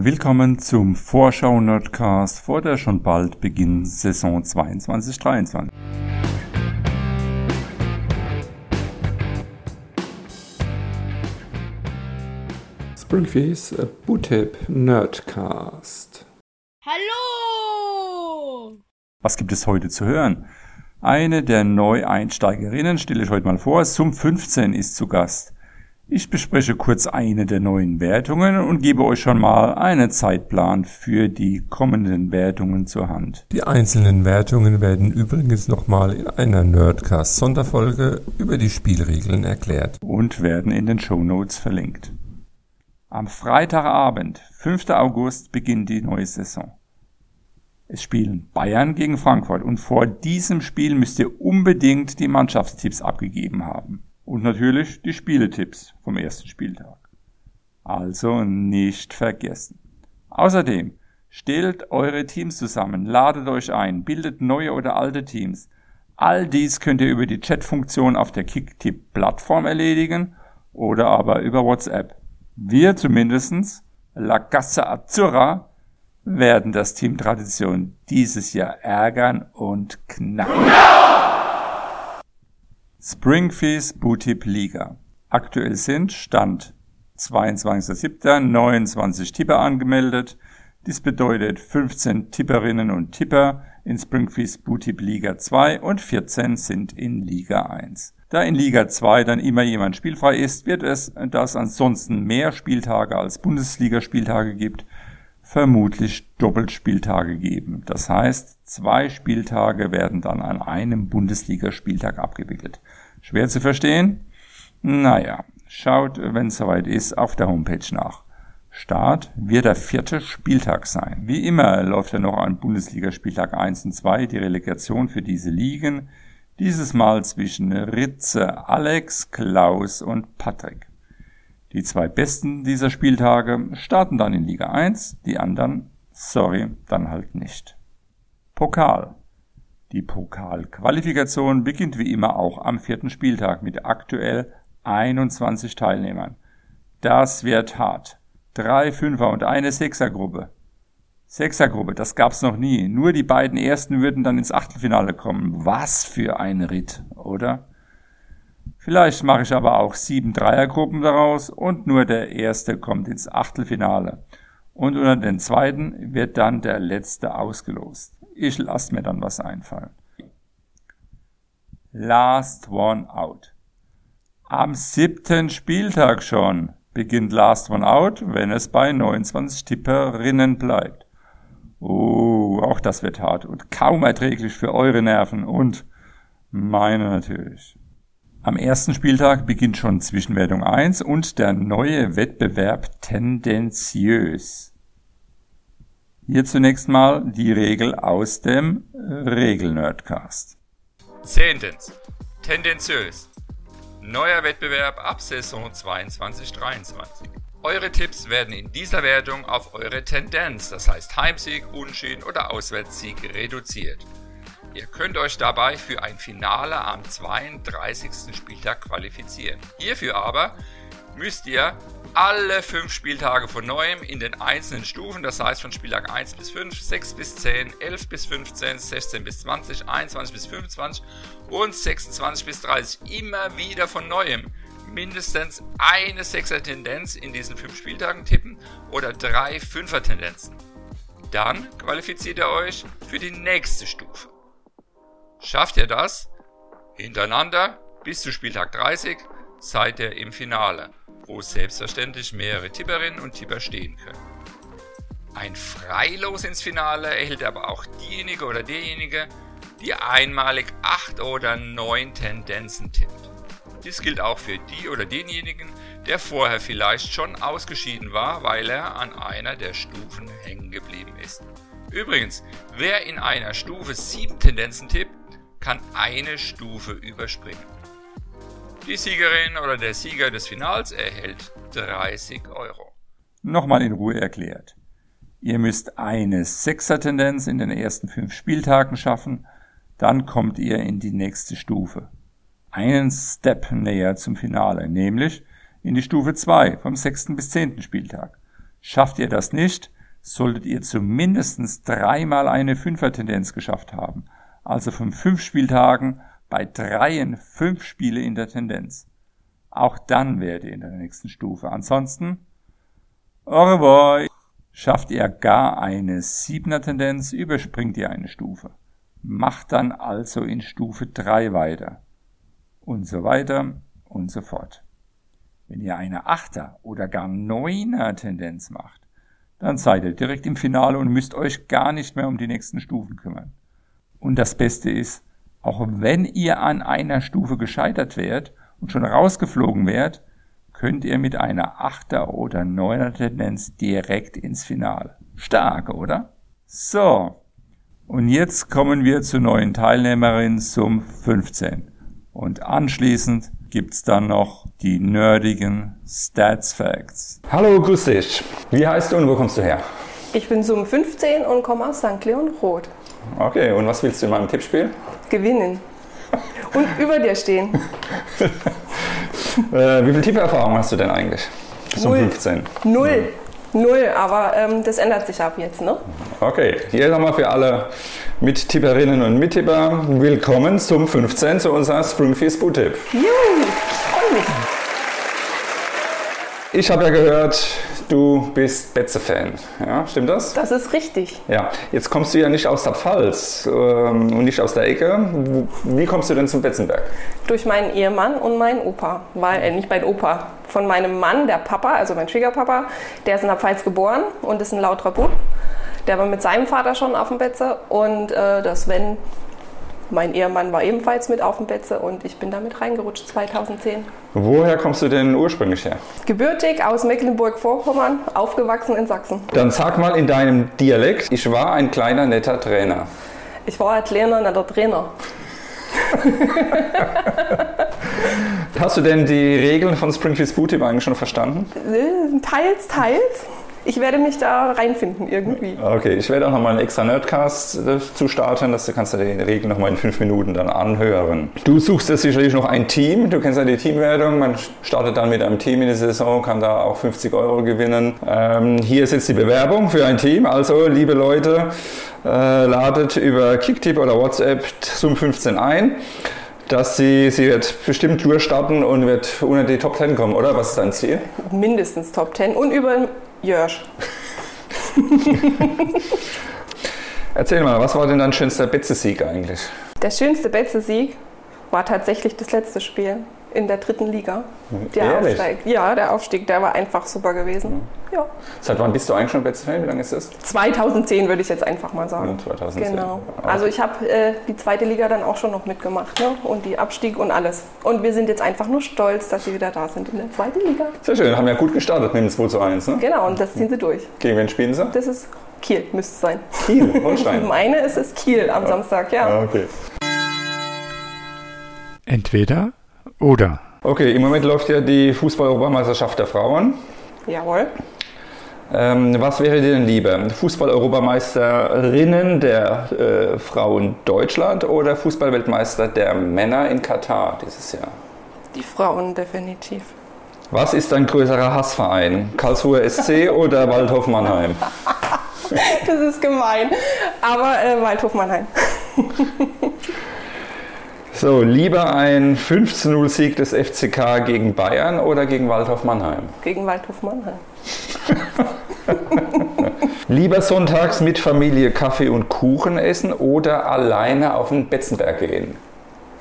Willkommen zum Vorschau-Nerdcast vor der schon bald beginnenden Saison 22-23. Springfields Bootip Nerdcast. Hallo! Was gibt es heute zu hören? Eine der Neueinsteigerinnen stelle ich heute mal vor. Sum 15 ist zu Gast. Ich bespreche kurz eine der neuen Wertungen und gebe euch schon mal einen Zeitplan für die kommenden Wertungen zur Hand. Die einzelnen Wertungen werden übrigens nochmal in einer Nerdcast Sonderfolge über die Spielregeln erklärt und werden in den Show Notes verlinkt. Am Freitagabend, 5. August, beginnt die neue Saison. Es spielen Bayern gegen Frankfurt und vor diesem Spiel müsst ihr unbedingt die Mannschaftstipps abgegeben haben. Und natürlich die Spieletipps vom ersten Spieltag. Also nicht vergessen. Außerdem stellt eure Teams zusammen, ladet euch ein, bildet neue oder alte Teams. All dies könnt ihr über die Chatfunktion auf der Kicktip-Plattform erledigen oder aber über WhatsApp. Wir zumindestens, La Casa Azzurra, werden das Team Tradition dieses Jahr ärgern und knacken. Springfields Bootip Liga. Aktuell sind Stand 22.07. 29 Tipper angemeldet. Dies bedeutet 15 Tipperinnen und Tipper in Springfields Bootip Liga 2 und 14 sind in Liga 1. Da in Liga 2 dann immer jemand spielfrei ist, wird es, da es ansonsten mehr Spieltage als Bundesligaspieltage gibt, vermutlich Doppelspieltage geben. Das heißt, zwei Spieltage werden dann an einem Bundesligaspieltag abgewickelt. Schwer zu verstehen? Naja, schaut, wenn es soweit ist, auf der Homepage nach. Start wird der vierte Spieltag sein. Wie immer läuft ja noch an Bundesligaspieltag 1 und 2 die Relegation für diese Ligen, dieses Mal zwischen Ritze, Alex, Klaus und Patrick. Die zwei besten dieser Spieltage starten dann in Liga 1, die anderen, sorry, dann halt nicht. Pokal. Die Pokalqualifikation beginnt wie immer auch am vierten Spieltag mit aktuell 21 Teilnehmern. Das wird hart. Drei Fünfer und eine Sechsergruppe. Sechsergruppe, das gab's noch nie. Nur die beiden ersten würden dann ins Achtelfinale kommen. Was für ein Ritt, oder? Vielleicht mache ich aber auch sieben Dreiergruppen daraus und nur der erste kommt ins Achtelfinale. Und unter den zweiten wird dann der letzte ausgelost. Ich lasse mir dann was einfallen. Last One Out. Am siebten Spieltag schon beginnt Last One Out, wenn es bei 29 Tipperinnen bleibt. Oh, auch das wird hart und kaum erträglich für eure Nerven und meine natürlich. Am ersten Spieltag beginnt schon Zwischenwertung 1 und der neue Wettbewerb tendenziös. Hier zunächst mal die Regel aus dem Regel-Nerdcast. Zehntens. Tendenziös. Neuer Wettbewerb ab Saison 22-23. Eure Tipps werden in dieser Wertung auf eure Tendenz, das heißt Heimsieg, Unschieden oder Auswärtssieg, reduziert. Ihr könnt euch dabei für ein Finale am 32. Spieltag qualifizieren. Hierfür aber müsst ihr alle fünf Spieltage von neuem in den einzelnen Stufen, das heißt von Spieltag 1 bis 5, 6 bis 10, 11 bis 15, 16 bis 20, 21 bis 25 und 26 bis 30 immer wieder von neuem mindestens eine Sechser-Tendenz in diesen fünf Spieltagen tippen oder drei Fünfer-Tendenzen. Dann qualifiziert ihr euch für die nächste Stufe. Schafft ihr das? Hintereinander bis zu Spieltag 30 seid ihr im Finale, wo selbstverständlich mehrere Tipperinnen und Tipper stehen können. Ein Freilos ins Finale erhält aber auch diejenige oder derjenige, die einmalig 8 oder 9 Tendenzen tippt. Dies gilt auch für die oder denjenigen, der vorher vielleicht schon ausgeschieden war, weil er an einer der Stufen hängen geblieben ist. Übrigens, wer in einer Stufe 7 Tendenzen tippt, kann eine Stufe überspringen. Die Siegerin oder der Sieger des Finals erhält 30 Euro. Nochmal in Ruhe erklärt. Ihr müsst eine Sechser-Tendenz in den ersten fünf Spieltagen schaffen, dann kommt ihr in die nächste Stufe. Einen Step näher zum Finale, nämlich in die Stufe 2 vom sechsten bis zehnten Spieltag. Schafft ihr das nicht, solltet ihr zumindest dreimal eine Fünfer-Tendenz geschafft haben. Also von fünf Spieltagen bei dreien fünf Spiele in der Tendenz. Auch dann wärt ihr in der nächsten Stufe. Ansonsten, au revoir. Schafft ihr gar eine siebener Tendenz, überspringt ihr eine Stufe. Macht dann also in Stufe 3 weiter. Und so weiter und so fort. Wenn ihr eine Achter oder gar Neuner Tendenz macht, dann seid ihr direkt im Finale und müsst euch gar nicht mehr um die nächsten Stufen kümmern. Und das Beste ist, auch wenn ihr an einer Stufe gescheitert wärt und schon rausgeflogen wärt, könnt ihr mit einer Achter oder Neuner Tendenz direkt ins Finale. Stark, oder? So. Und jetzt kommen wir zur neuen Teilnehmerin zum 15. Und anschließend gibt's dann noch die nerdigen Stats Facts. Hallo, grüß dich. Wie heißt du und wo kommst du her? Ich bin Sum 15 und komme aus St. Leon Roth. Okay, und was willst du in meinem Tippspiel? Gewinnen. Und über dir stehen. Äh, wie viel Tipperfahrung hast du denn eigentlich? Bis um Null. 15. Null. Null, aber ähm, das ändert sich ab jetzt, ne? Okay, hier nochmal für alle Mittipperinnen und Mittipper. Willkommen zum 15 zu unserer Springfeast Boot-Tipp. Juhu, freue mich. Ich habe ja gehört, du bist Betze-Fan. Ja, stimmt das? Das ist richtig. Ja, jetzt kommst du ja nicht aus der Pfalz ähm, und nicht aus der Ecke. Wie kommst du denn zum Betzenberg? Durch meinen Ehemann und meinen Opa. Weil, äh, nicht mein Opa. Von meinem Mann, der Papa, also mein Schwiegerpapa, der ist in der Pfalz geboren und ist ein lauterer Bub. Der war mit seinem Vater schon auf dem Betze und äh, der Sven, mein Ehemann, war ebenfalls mit auf dem Betze und ich bin damit reingerutscht 2010. Woher kommst du denn ursprünglich her? Gebürtig aus Mecklenburg-Vorpommern, aufgewachsen in Sachsen. Dann sag mal in deinem Dialekt, ich war ein kleiner netter Trainer. Ich war ein kleiner, netter Trainer. Hast du denn die Regeln von Springfield Bootip eigentlich schon verstanden? Äh, Teils, teils. Ich werde mich da reinfinden irgendwie. Okay, ich werde auch nochmal einen extra Nerdcast äh, zu starten, dass du kannst dir die Regeln nochmal in fünf Minuten dann anhören. Du suchst jetzt sicherlich noch ein Team, du kennst ja die Teamwertung, man startet dann mit einem Team in die Saison, kann da auch 50 Euro gewinnen. Ähm, hier ist jetzt die Bewerbung für ein Team, also liebe Leute, äh, ladet über Kicktip oder WhatsApp Zoom 15 ein. Dass sie, sie wird bestimmt durchstarten und wird unter die Top 10 kommen, oder? Was ist dein Ziel? Mindestens Top 10 und über Jörsch. Erzähl mal, was war denn dein schönster Betze-Sieg eigentlich? Der schönste Betze-Sieg war tatsächlich das letzte Spiel in der dritten Liga. Der Ehrlich? Aufstieg. Ja, der Aufstieg, der war einfach super gewesen. Ja. Seit wann bist du eigentlich schon Betze-Fan? Wie lange ist das? 2010 würde ich jetzt einfach mal sagen. Ja, 2010. Genau. Ah. Also ich habe äh, die zweite Liga dann auch schon noch mitgemacht ne? und die Abstieg und alles. Und wir sind jetzt einfach nur stolz, dass sie wieder da sind in der zweiten Liga. Sehr schön, haben ja gut gestartet mit dem 2 zu 1, ne? Genau, und das ziehen sie durch. Gegen wen spielen sie? Das ist Kiel, müsste es sein. Kiel, Holstein. Meine ist es Kiel am Samstag, ja. Ah, okay. Entweder oder. Okay, im Moment läuft ja die Fußball-Europameisterschaft der Frauen. Jawohl. Ähm, was wäre dir denn lieber? Fußball-Europameisterinnen der äh, Frauen Deutschland oder Fußballweltmeister der Männer in Katar dieses Jahr? Die Frauen definitiv. Was ist dein größerer Hassverein? Karlsruher SC oder Waldhof Mannheim? Das ist gemein. Aber äh, Waldhof Mannheim. So, lieber ein 15-0-Sieg des FCK gegen Bayern oder gegen Waldhof Mannheim? Gegen Waldhof Mannheim. Lieber sonntags mit Familie Kaffee und Kuchen essen oder alleine auf den Betzenberg gehen?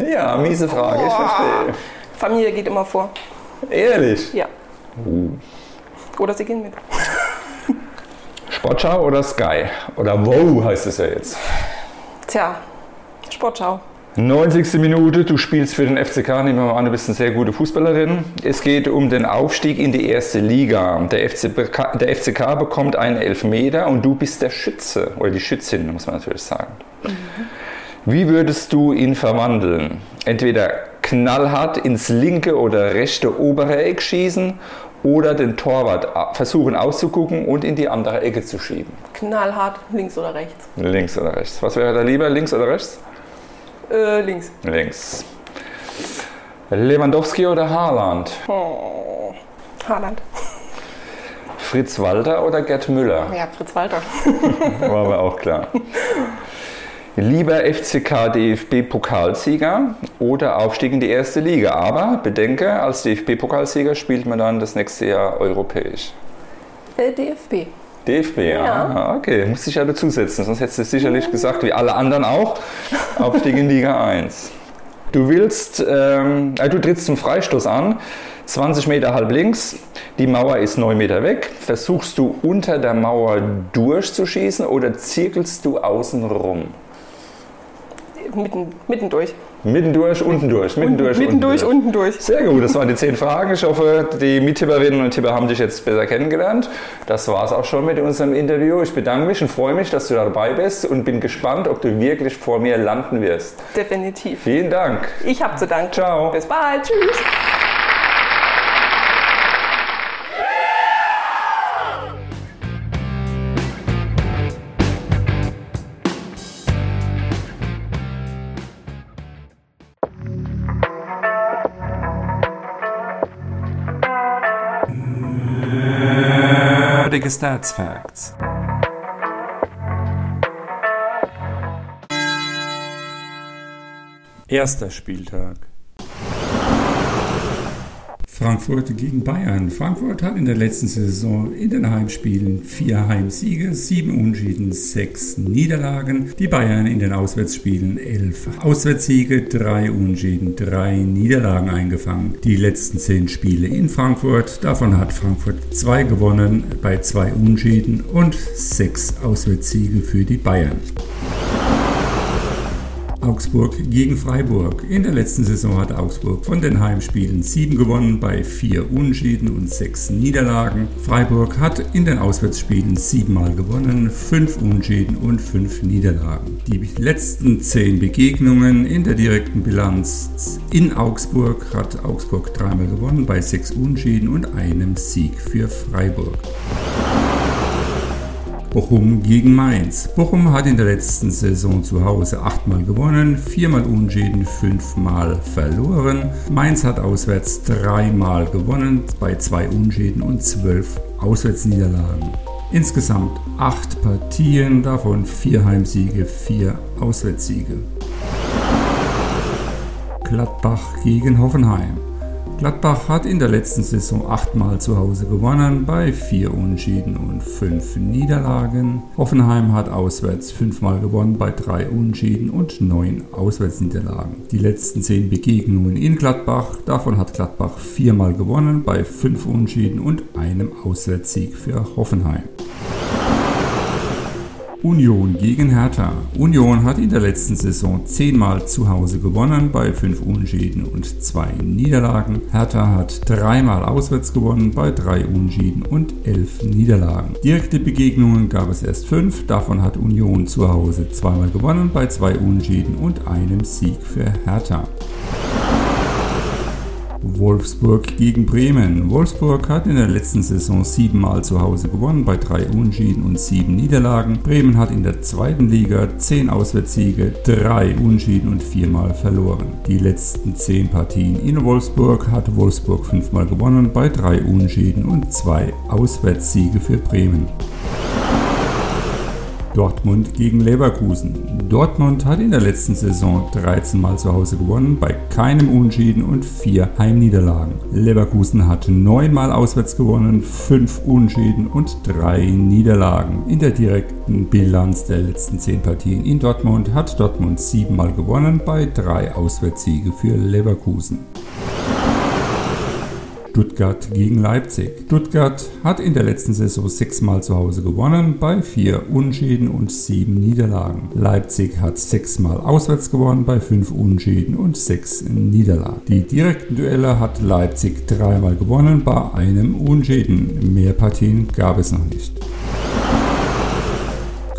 Ja, miese Frage, ich verstehe. Familie geht immer vor. Ehrlich? Ja. Oder sie gehen mit. Sportschau oder Sky? Oder Wow heißt es ja jetzt. Tja, Sportschau. 90. Minute, du spielst für den FCK, nehmen wir mal an, du bist eine sehr gute Fußballerin. Es geht um den Aufstieg in die erste Liga. Der, FCK, der FCK bekommt einen Elfmeter und du bist der Schütze, oder die Schützin, muss man natürlich sagen. Wie würdest du ihn verwandeln? Entweder knallhart ins linke oder rechte obere Eck schießen oder den Torwart versuchen auszugucken und in die andere Ecke zu schieben. Knallhart, links oder rechts? Links oder rechts? Was wäre da lieber, links oder rechts? Äh, links. Links. Lewandowski oder Haaland? Oh, Haaland. Fritz Walter oder Gerd Müller? Ja, Fritz Walter. War aber auch klar. Lieber FCK DFB Pokalsieger oder Aufstieg in die erste Liga. Aber bedenke, als DFB Pokalsieger spielt man dann das nächste Jahr europäisch. Äh, DFB. DFB, ja. Ja. Ah, okay, muss ich ja dazusetzen, sonst hättest du es sicherlich gesagt, wie alle anderen auch, Aufstieg in Liga 1. Du willst, ähm, äh, du trittst zum Freistoß an, 20 Meter halb links, die Mauer ist 9 Meter weg. Versuchst du unter der Mauer durchzuschießen oder zirkelst du außen rum? Mitten, mitten durch. Mitten durch, unten durch, mitten durch, mitten unten durch, unten durch. Sehr gut, das waren die zehn Fragen. Ich hoffe, die Mittipperinnen und Tipper haben dich jetzt besser kennengelernt. Das war es auch schon mit unserem Interview. Ich bedanke mich und freue mich, dass du dabei bist und bin gespannt, ob du wirklich vor mir landen wirst. Definitiv. Vielen Dank. Ich habe zu danken. Ciao. Bis bald. Tschüss. Nerdige Stats Facts. Erster Spieltag. Frankfurt gegen Bayern. Frankfurt hat in der letzten Saison in den Heimspielen vier Heimsiege, sieben Unentschieden, sechs Niederlagen. Die Bayern in den Auswärtsspielen elf Auswärtssiege, drei Unentschieden, drei Niederlagen eingefangen. Die letzten zehn Spiele in Frankfurt, davon hat Frankfurt zwei gewonnen bei zwei Unentschieden und sechs Auswärtssiege für die Bayern. Augsburg gegen Freiburg. In der letzten Saison hat Augsburg von den Heimspielen sieben gewonnen bei vier Unentschieden und sechs Niederlagen. Freiburg hat in den Auswärtsspielen siebenmal gewonnen, fünf Unentschieden und fünf Niederlagen. Die letzten zehn Begegnungen in der direkten Bilanz in Augsburg hat Augsburg dreimal gewonnen bei sechs Unentschieden und einem Sieg für Freiburg. Bochum gegen Mainz. Bochum hat in der letzten Saison zu Hause achtmal gewonnen, viermal unentschieden, fünfmal verloren. Mainz hat auswärts dreimal gewonnen, bei zwei Unentschieden und zwölf Auswärtsniederlagen. Insgesamt acht Partien, davon vier Heimsiege, vier Auswärtssiege. Gladbach gegen Hoffenheim. Gladbach hat in der letzten Saison achtmal zu Hause gewonnen, bei vier Unentschieden und fünf Niederlagen. Hoffenheim hat auswärts fünfmal gewonnen, bei drei Unentschieden und neun Auswärtsniederlagen. Die letzten zehn Begegnungen in Gladbach, davon hat Gladbach viermal gewonnen, bei fünf Unentschieden und einem Auswärtssieg für Hoffenheim. Union gegen Hertha. Union hat in der letzten Saison zehnmal zu Hause gewonnen, bei fünf Unentschieden und zwei Niederlagen. Hertha hat dreimal auswärts gewonnen, bei drei Unentschieden und elf Niederlagen. Direkte Begegnungen gab es erst fünf, davon hat Union zu Hause zweimal gewonnen, bei zwei Unentschieden und einem Sieg für Hertha. Wolfsburg gegen Bremen. Wolfsburg hat in der letzten Saison siebenmal zu Hause gewonnen, bei drei Unentschieden und sieben Niederlagen. Bremen hat in der zweiten Liga zehn Auswärtssiege, drei Unentschieden und viermal verloren. Die letzten zehn Partien in Wolfsburg hat Wolfsburg fünfmal gewonnen, bei drei Unentschieden und zwei Auswärtssiege für Bremen. Dortmund gegen Leverkusen. Dortmund hat in der letzten Saison 13 Mal zu Hause gewonnen, bei keinem Unentschieden und vier Heimniederlagen. Leverkusen hat 9 Mal auswärts gewonnen, 5 Unentschieden und 3 Niederlagen. In der direkten Bilanz der letzten 10 Partien in Dortmund hat Dortmund 7 Mal gewonnen, bei 3 Auswärtssiege für Leverkusen. Stuttgart gegen Leipzig. Stuttgart hat in der letzten Saison sechsmal zu Hause gewonnen, bei vier Unentschieden und sieben Niederlagen. Leipzig hat sechsmal auswärts gewonnen, bei fünf Unentschieden und sechs Niederlagen. Die direkten Duelle hat Leipzig dreimal gewonnen, bei einem Unentschieden. Mehr Partien gab es noch nicht.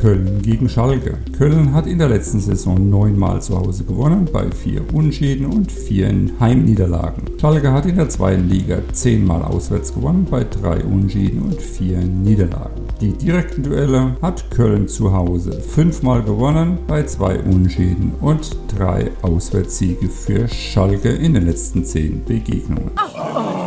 Köln gegen Schalke. Köln hat in der letzten Saison neunmal zu Hause gewonnen, bei vier Unschieden und vier Heimniederlagen. Schalke hat in der zweiten Liga zehnmal auswärts gewonnen, bei drei Unschieden und vier Niederlagen. Die direkten Duelle hat Köln zu Hause fünfmal gewonnen, bei zwei Unschieden und drei Auswärtssiege für Schalke in den letzten zehn Begegnungen. Oh,